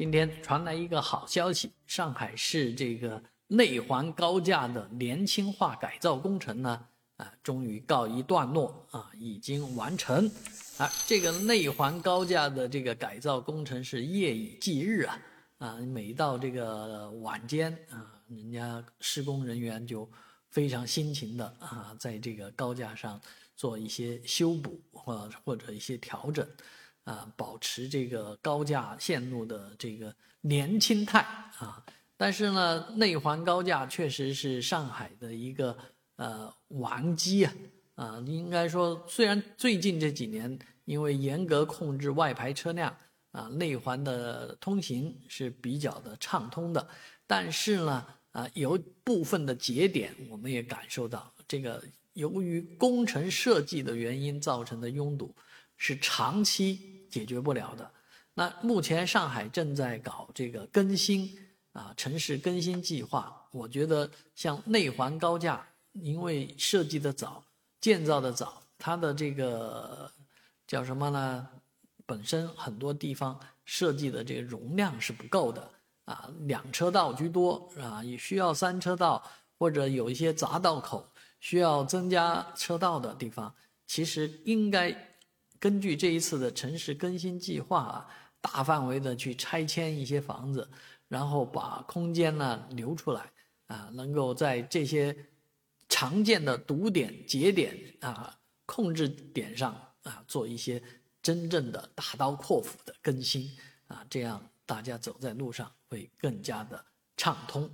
今天传来一个好消息，上海市这个内环高架的年轻化改造工程呢，啊，终于告一段落啊，已经完成。啊，这个内环高架的这个改造工程是夜以继日啊，啊，每到这个晚间啊，人家施工人员就非常辛勤的啊，在这个高架上做一些修补或或者一些调整。啊，保持这个高架线路的这个年轻态啊，但是呢，内环高架确实是上海的一个呃顽疾啊啊，应该说，虽然最近这几年因为严格控制外排车辆啊，内环的通行是比较的畅通的，但是呢啊，有部分的节点我们也感受到，这个由于工程设计的原因造成的拥堵。是长期解决不了的。那目前上海正在搞这个更新啊，城市更新计划。我觉得像内环高架，因为设计的早，建造的早，它的这个叫什么呢？本身很多地方设计的这个容量是不够的啊，两车道居多啊，也需要三车道或者有一些匝道口需要增加车道的地方，其实应该。根据这一次的城市更新计划啊，大范围的去拆迁一些房子，然后把空间呢留出来啊，能够在这些常见的堵点节点啊控制点上啊做一些真正的大刀阔斧的更新啊，这样大家走在路上会更加的畅通。